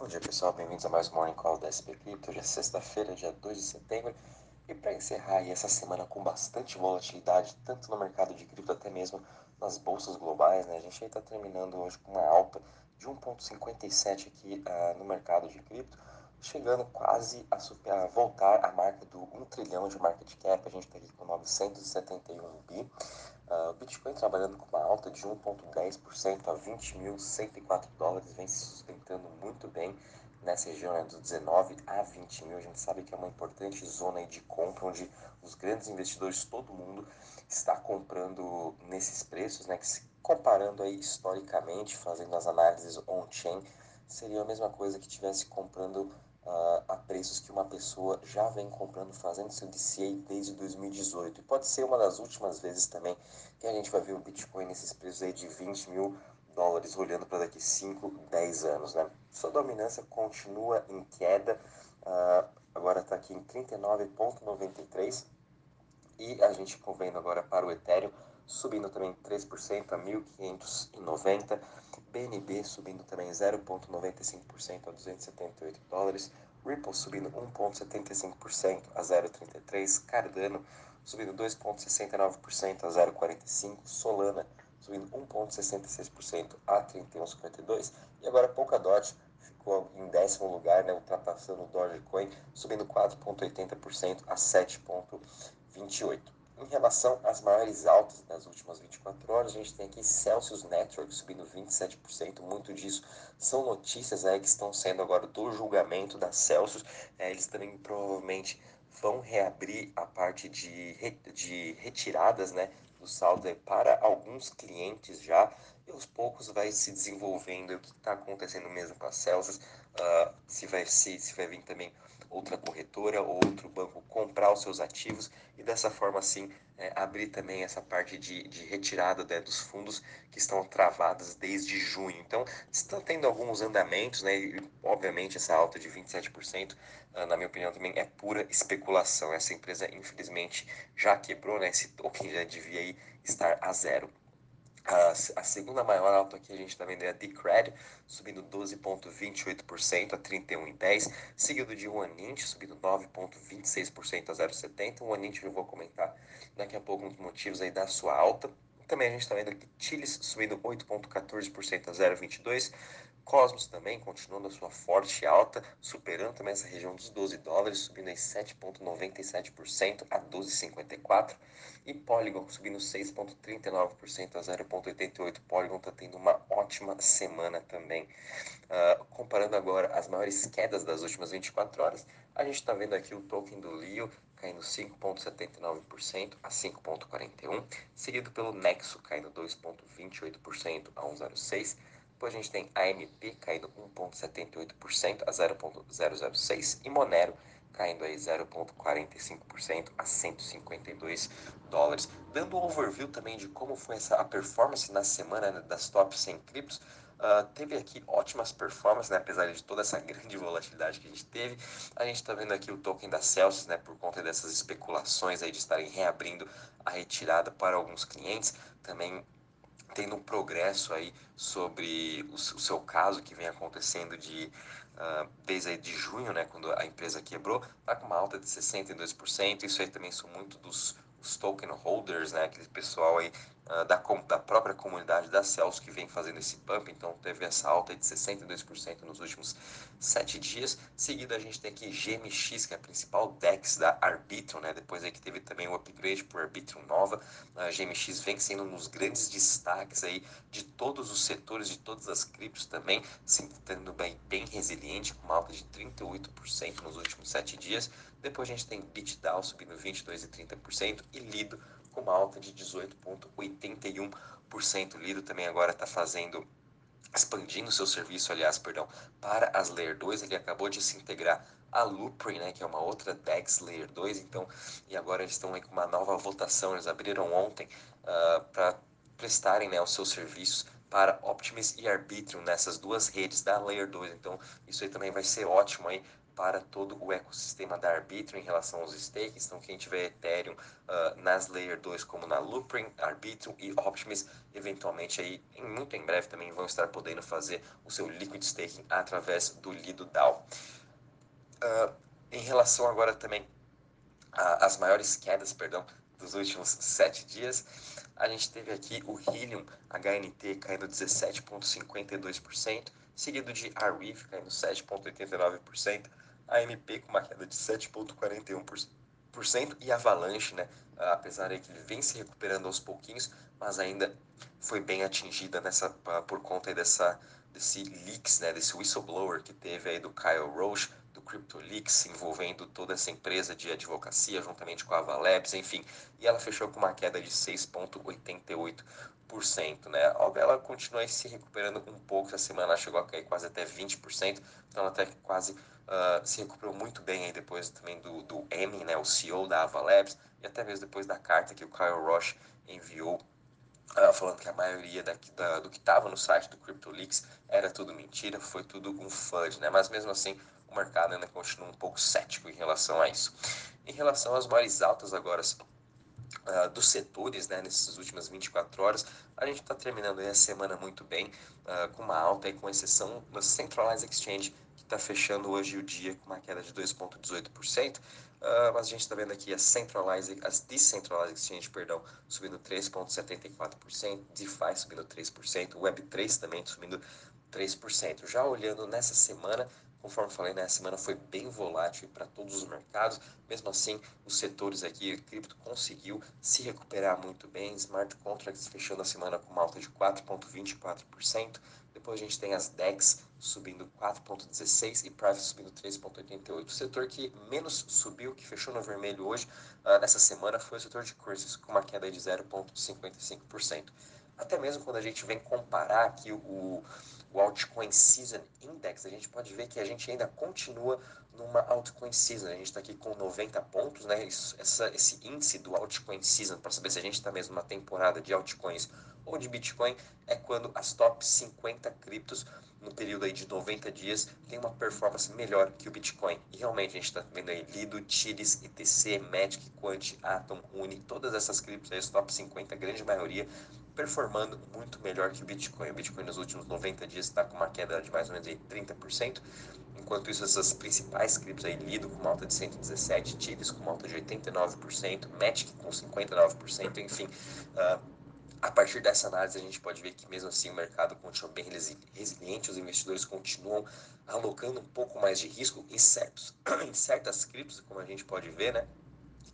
Bom dia pessoal, bem-vindos a mais um Morning Call da SP Crypto. Hoje é sexta-feira, dia 2 de setembro. E para encerrar essa semana com bastante volatilidade, tanto no mercado de cripto até mesmo nas bolsas globais, né? A gente está terminando hoje com uma alta de 1,57 aqui uh, no mercado de cripto, chegando quase a, a, voltar à marca do 1 trilhão de market cap. A gente está aqui com 971 bi. Uh, o Bitcoin trabalhando com uma alta de 1,10% a 20.104 dólares, vem se sustentando muito bem nessa região né, dos 19 a 20 mil. A gente sabe que é uma importante zona de compra, onde os grandes investidores, todo mundo, está comprando nesses preços, né, que se comparando aí historicamente, fazendo as análises on-chain, seria a mesma coisa que estivesse comprando uh, a preços que uma pessoa já vem comprando, fazendo seu DCA desde 2018. E pode ser uma das últimas vezes também que a gente vai ver o Bitcoin nesses preços aí de 20 mil dólares olhando para daqui 5, 10 anos. Né? Sua dominância continua em queda, uh, agora está aqui em 39,93 e a gente vendo agora para o Ethereum subindo também 3% a 1.590, BNB subindo também 0,95% a 278 dólares, Ripple subindo 1,75% a 0,33, Cardano subindo 2,69% a 0,45, Solana subindo 1,66% a 31,52 e agora Polkadot ficou em décimo lugar, né, ultrapassando o Dogecoin, subindo 4,80% a 7,28. Em relação às maiores altas das últimas 24 horas, a gente tem aqui Celsius Network subindo 27%. Muito disso são notícias aí que estão sendo agora do julgamento da Celsius. É, eles também provavelmente vão reabrir a parte de, de retiradas né, do saldo para alguns clientes já. E aos poucos vai se desenvolvendo o que está acontecendo mesmo com a Celsius. Uh, se, vai, se, se vai vir também outra corretora ou outro banco comprar os seus ativos e dessa forma assim é, abrir também essa parte de, de retirada né, dos fundos que estão travadas desde junho. Então estão tendo alguns andamentos, né, e obviamente essa alta de 27%, ah, na minha opinião também é pura especulação. Essa empresa infelizmente já quebrou, né, esse token já devia estar a zero. A, segunda maior alta que a gente está vendo é a Decred, subindo 12,28% a 31,10, seguido de One subindo 9,26% a 0,70. O One eu vou comentar daqui a pouco os motivos aí da sua alta. Também a gente está vendo aqui Chiles subindo 8,14% a 0,22%. Cosmos também continuando a sua forte alta, superando também essa região dos 12 dólares, subindo em 7,97% a 12,54%. E Polygon subindo 6,39% a 0,88%. Polygon está tendo uma ótima semana também. Uh, comparando agora as maiores quedas das últimas 24 horas, a gente está vendo aqui o token do Leo caindo 5,79% a 5,41%, seguido pelo Nexo caindo 2,28% a 1,06%. Depois a gente tem AMP caindo 1,78% a 0,006% e Monero caindo aí 0,45% a 152 dólares. Dando um overview também de como foi essa, a performance na semana né, das top 100 criptos, uh, teve aqui ótimas performances, né, apesar de toda essa grande volatilidade que a gente teve. A gente está vendo aqui o token da Celsius, né, por conta dessas especulações aí de estarem reabrindo a retirada para alguns clientes. Também tendo um progresso aí sobre o, seu caso que vem acontecendo de uh, desde aí de junho, né, quando a empresa quebrou, tá com uma alta de 62%. Isso aí também são muito dos os token holders, né, aquele pessoal aí uh, da, da própria comunidade da Celsius que vem fazendo esse pump, então teve essa alta de 62% nos últimos sete dias. Seguida a gente tem aqui GMX, que é a principal DEX da Arbitrum, né, depois aí que teve também o upgrade por Arbitrum nova, a GMX vem sendo um dos grandes destaques aí de todos os setores, de todas as criptos também, se tendo bem, bem resiliente, com uma alta de 38% nos últimos sete dias. Depois a gente tem BitDAO subindo 22% e 30% e Lido com uma alta de 18,81%. Lido também agora está fazendo expandindo seu serviço, aliás, perdão, para as Layer 2, ele acabou de se integrar a Loopring, né, que é uma outra DEX Layer 2, então, e agora eles estão aí com uma nova votação, eles abriram ontem uh, para prestarem né, os seus serviços para Optimus e Arbitrum nessas duas redes da Layer 2, então isso aí também vai ser ótimo aí para todo o ecossistema da Arbitrum em relação aos stakes. Então, quem tiver Ethereum uh, nas Layer 2, como na Loopring, Arbitrum e Optimus, eventualmente aí, em, muito em breve também vão estar podendo fazer o seu liquid staking através do Lido DAO. Uh, em relação agora também às maiores quedas, perdão, dos últimos sete dias, a gente teve aqui o Helium HNT caindo 17,52%, seguido de Arweave caindo 7,89%, AMP com uma queda de 7,41% e Avalanche, né, apesar de que ele vem se recuperando aos pouquinhos, mas ainda foi bem atingida nessa por conta dessa desse leaks, né, desse whistleblower que teve aí do Kyle Roche, do CryptoLeaks, envolvendo toda essa empresa de advocacia, juntamente com a Avalabs, enfim. E ela fechou com uma queda de 6,88%, né? Ela continua se recuperando um pouco, essa semana chegou a cair quase até 20%, então ela até quase uh, se recuperou muito bem aí depois também do, do M, né, o CEO da Avalabs, e até mesmo depois da carta que o Kyle Roche enviou Uh, falando que a maioria da, da, do que estava no site do CryptoLeaks era tudo mentira, foi tudo um FUD, né? Mas mesmo assim, o mercado ainda continua um pouco cético em relação a isso. Em relação às maiores altas agora uh, dos setores, né, nessas últimas 24 horas, a gente está terminando a semana muito bem, uh, com uma alta, aí, com exceção da Centralized Exchange, que está fechando hoje o dia com uma queda de 2,18%, uh, mas a gente está vendo aqui as Centralized, as Decentralized Exchange, perdão, subindo 3,74%, DeFi subindo 3%, Web3 também subindo 3%. Já olhando nessa semana, Conforme falei, né, a semana foi bem volátil para todos os mercados. Mesmo assim, os setores aqui, cripto conseguiu se recuperar muito bem. Smart contracts fechando a semana com uma alta de 4,24%. Depois a gente tem as DEX subindo 4,16% e Private subindo 3,88%. O setor que menos subiu, que fechou no vermelho hoje, uh, nessa semana, foi o setor de cursos, com uma queda de 0,55%. Até mesmo quando a gente vem comparar aqui o o Altcoin Season Index, a gente pode ver que a gente ainda continua numa Altcoin Season. A gente está aqui com 90 pontos, né? Isso, essa, esse índice do Altcoin Season, para saber se a gente está mesmo numa temporada de altcoins ou de Bitcoin, é quando as top 50 criptos no período aí de 90 dias tem uma performance melhor que o Bitcoin. E realmente a gente está vendo aí Lido, Tiris, ETC, Magic, Quant, Atom, Uni, todas essas criptos aí, os top 50, a grande maioria, performando muito melhor que o Bitcoin. O Bitcoin nos últimos 90 dias está com uma queda de mais ou menos aí 30%, enquanto isso essas principais criptos aí, Lido com uma alta de 117, Tiris com uma alta de 89%, Magic com 59%, enfim... Uh, a partir dessa análise, a gente pode ver que, mesmo assim, o mercado continua bem resiliente, os investidores continuam alocando um pouco mais de risco em, certos, em certas criptos, como a gente pode ver, né?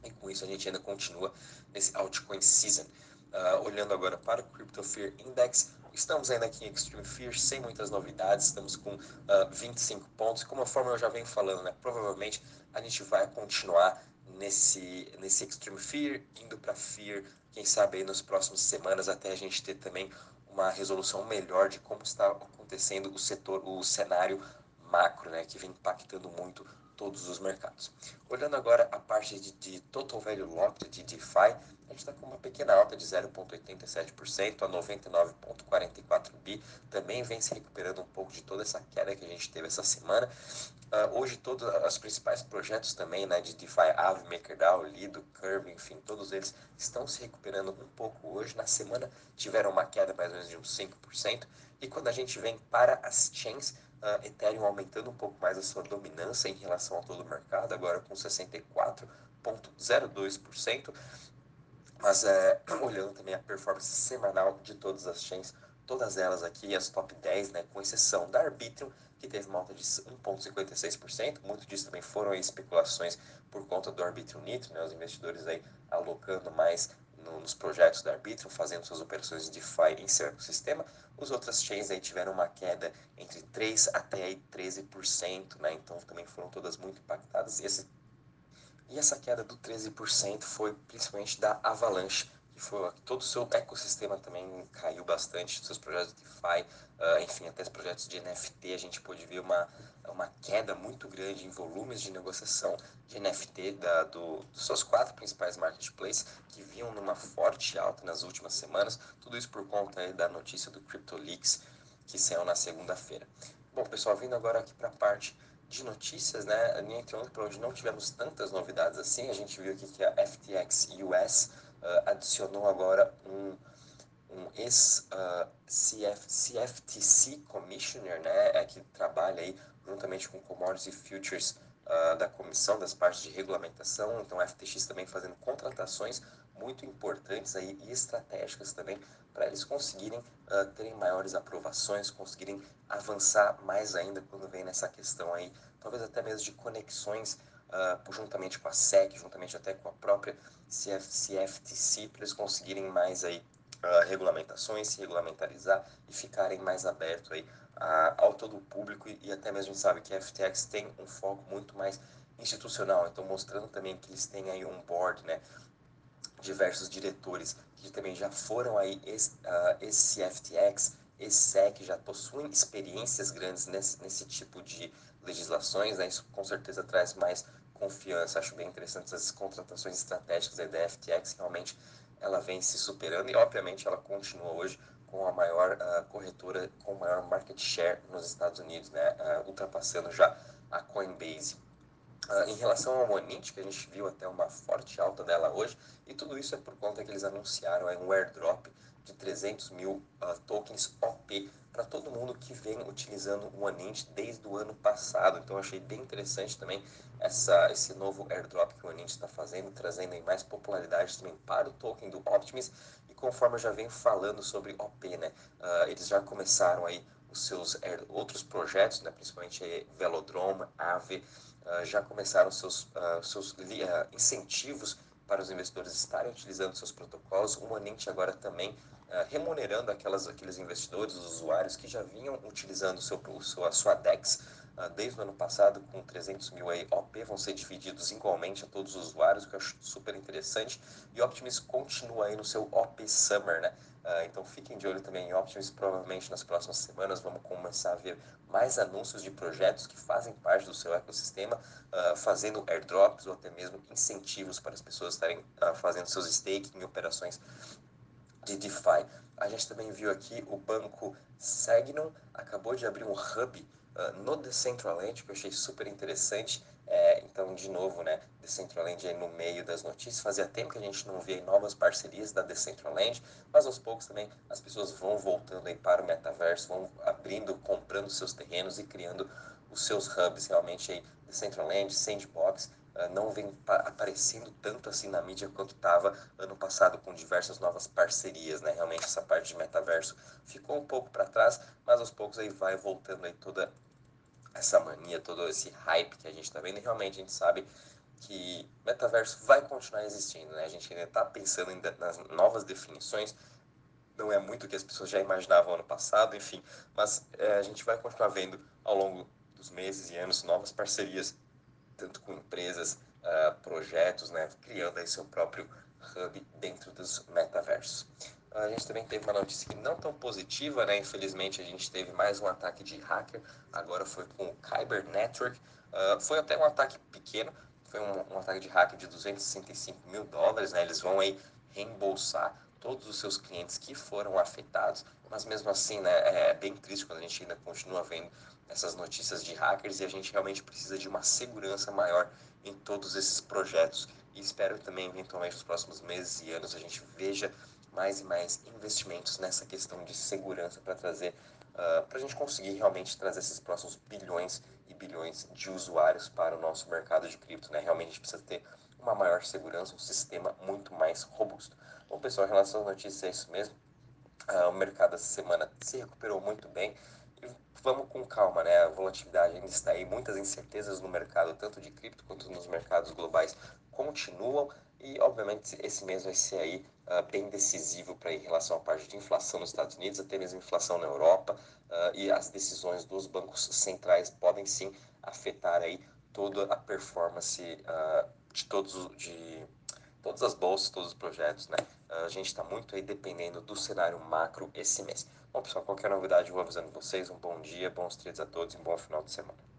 E com isso, a gente ainda continua nesse altcoin season. Uh, olhando agora para o Crypto Fear Index, estamos ainda aqui em Extreme Fear, sem muitas novidades, estamos com uh, ah, 25 pontos. Como forma eu já venho falando, né? Provavelmente a gente vai continuar nesse, nesse Extreme Fear, indo para Fear, quem sabe aí nas próximas semanas até a gente ter também uma resolução melhor de como está acontecendo o setor, o cenário macro, né, que vem impactando muito todos os mercados. Olhando agora a parte de, de Total Value Locked de DeFi, a gente está com uma pequena alta de 0,87% a 99,44 bi. Também vem se recuperando um pouco de toda essa queda que a gente teve essa semana. Uh, hoje todos os principais projetos também né, de DeFi, Aave, MakerDAO, Lido, Curve, enfim, todos eles estão se recuperando um pouco hoje. Na semana tiveram uma queda mais ou menos de uns 5%. E quando a gente vem para as chains, uh, Ethereum aumentando um pouco mais a sua dominância em relação a todo o mercado, agora com 64,02%. Mas é, olhando também a performance semanal de todas as chains, todas elas aqui, as top 10, né, com exceção da Arbitrum, que teve uma alta de 1,56%. Muito disso também foram especulações por conta do Arbitrum Nitro, né? os investidores aí alocando mais no, nos projetos da Arbitrum, fazendo suas operações de DeFi em seu ecossistema. Os outras chains aí tiveram uma queda entre 3% até aí 13%, né? então também foram todas muito impactadas. E, esse, e essa queda do 13% foi principalmente da Avalanche, que foi todo o seu ecossistema também caiu bastante, seus projetos de DeFi, uh, enfim, até os projetos de NFT, a gente pôde ver uma, uma queda muito grande em volumes de negociação de NFT da, do, dos seus quatro principais marketplaces, que vinham numa forte alta nas últimas semanas, tudo isso por conta da notícia do CryptoLeaks, que saiu na segunda-feira. Bom, pessoal, vindo agora aqui para a parte de notícias, né, entre ontem para hoje não tivemos tantas novidades assim. A gente viu aqui que a FTX US uh, adicionou agora um, um ex-CFTC uh, Commissioner, né, é, que trabalha aí juntamente com Commodities Futures uh, da comissão das partes de regulamentação. Então, a FTX também fazendo contratações muito importantes aí e estratégicas também para eles conseguirem uh, terem maiores aprovações, conseguirem avançar mais ainda quando vem nessa questão aí, talvez até mesmo de conexões uh, juntamente com a SEC, juntamente até com a própria CF, CFTC, para eles conseguirem mais aí uh, regulamentações, se regulamentarizar e ficarem mais abertos aí ao todo o público e, e até mesmo a gente sabe que a FTX tem um foco muito mais institucional, então mostrando também que eles têm aí um board, né, diversos diretores que também já foram aí esse, uh, FTX, esse SEC, já possuem experiências grandes nesse, nesse tipo de legislações, né? isso com certeza traz mais confiança. Acho bem interessante essas contratações estratégicas da FTX, realmente ela vem se superando e obviamente ela continua hoje com a maior uh, corretora, com maior market share nos Estados Unidos, né? Uh, ultrapassando já a Coinbase. Uh, em relação ao Monint, que a gente viu até uma forte alta dela hoje, e tudo isso é por conta que eles anunciaram é, um airdrop de 300 mil uh, tokens OP para todo mundo que vem utilizando o Monint desde o ano passado. Então, achei bem interessante também essa, esse novo airdrop que o Monint está fazendo, trazendo mais popularidade também para o token do Optimus. E conforme eu já venho falando sobre OP, né, uh, eles já começaram aí os seus outros projetos, né, principalmente Velodrome, Ave, já começaram seus, uh, seus uh, incentivos para os investidores estarem utilizando seus protocolos. O Monint agora também remunerando aquelas, aqueles investidores, os usuários que já vinham utilizando seu, seu, a sua DEX desde o ano passado, com 300 mil OP vão ser divididos igualmente a todos os usuários, o que eu acho super interessante. E Optimus continua aí no seu OP Summer, né? Uh, então fiquem de olho também em Optimus. Provavelmente nas próximas semanas vamos começar a ver mais anúncios de projetos que fazem parte do seu ecossistema, uh, fazendo airdrops ou até mesmo incentivos para as pessoas estarem fazendo seus staking em operações de DeFi. A gente também viu aqui o banco Segnon acabou de abrir um hub no Decentraland, que eu achei super interessante. É, então, de novo, né, Decentraland aí no meio das notícias. Fazia tempo que a gente não via novas parcerias da Decentraland, mas aos poucos também as pessoas vão voltando aí para o metaverso, vão abrindo, comprando seus terrenos e criando os seus hubs. Realmente aí, Decentraland, Sandbox, uh, não vem aparecendo tanto assim na mídia quanto estava ano passado com diversas novas parcerias, né? Realmente essa parte de metaverso ficou um pouco para trás, mas aos poucos aí vai voltando aí toda essa mania, todo esse hype que a gente está vendo, e realmente a gente sabe que metaverso vai continuar existindo, né? A gente ainda está pensando ainda nas novas definições, não é muito o que as pessoas já imaginavam ano passado, enfim, mas é, a gente vai continuar vendo ao longo dos meses e anos novas parcerias, tanto com empresas, uh, projetos, né? Criando aí seu próprio hub dentro dos metaversos. A gente também teve uma notícia que não tão positiva, né? Infelizmente a gente teve mais um ataque de hacker, agora foi com o Kyber Network. Uh, foi até um ataque pequeno, foi um, um, ataque de hacker de 265 mil dólares, né? Eles vão aí reembolsar todos os seus clientes que foram afetados, mas mesmo assim, né, é bem triste quando a gente ainda continua vendo essas notícias de hackers e a gente realmente precisa de uma segurança maior em todos esses projetos. E espero também, eventualmente, nos próximos meses e anos, a gente veja mais e mais investimentos nessa questão de segurança para trazer, uh, ah, para a gente conseguir realmente trazer esses próximos bilhões e bilhões de usuários para o nosso mercado de cripto. Né? Realmente a gente precisa ter uma maior segurança, um sistema muito mais robusto. Bom, pessoal, em relação às notícias, é isso mesmo. Uh, o mercado essa semana se recuperou muito bem. E vamos com calma, né? A volatilidade ainda está aí, muitas incertezas no mercado, tanto de cripto quanto nos mercados globais, continuam. E, obviamente, esse mês vai ser aí uh, bem decisivo para em relação à parte de inflação nos Estados Unidos, até mesmo inflação na Europa, uh, e as decisões dos bancos centrais podem sim afetar aí toda a performance uh, de todos de todas as bolsas, todos os projetos, né? A gente está muito aí dependendo do cenário macro esse mês. Bom, pessoal, qualquer novidade eu vou avisando vocês. Um bom dia, bons trades a todos e um bom final de semana.